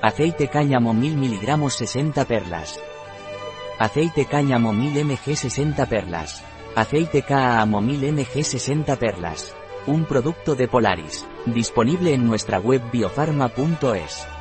Aceite cáñamo 1000 mg 60 perlas. Aceite cáñamo 1000 mg 60 perlas. Aceite cáamo 1000 mg 60 perlas. Un producto de Polaris, disponible en nuestra web biofarma.es.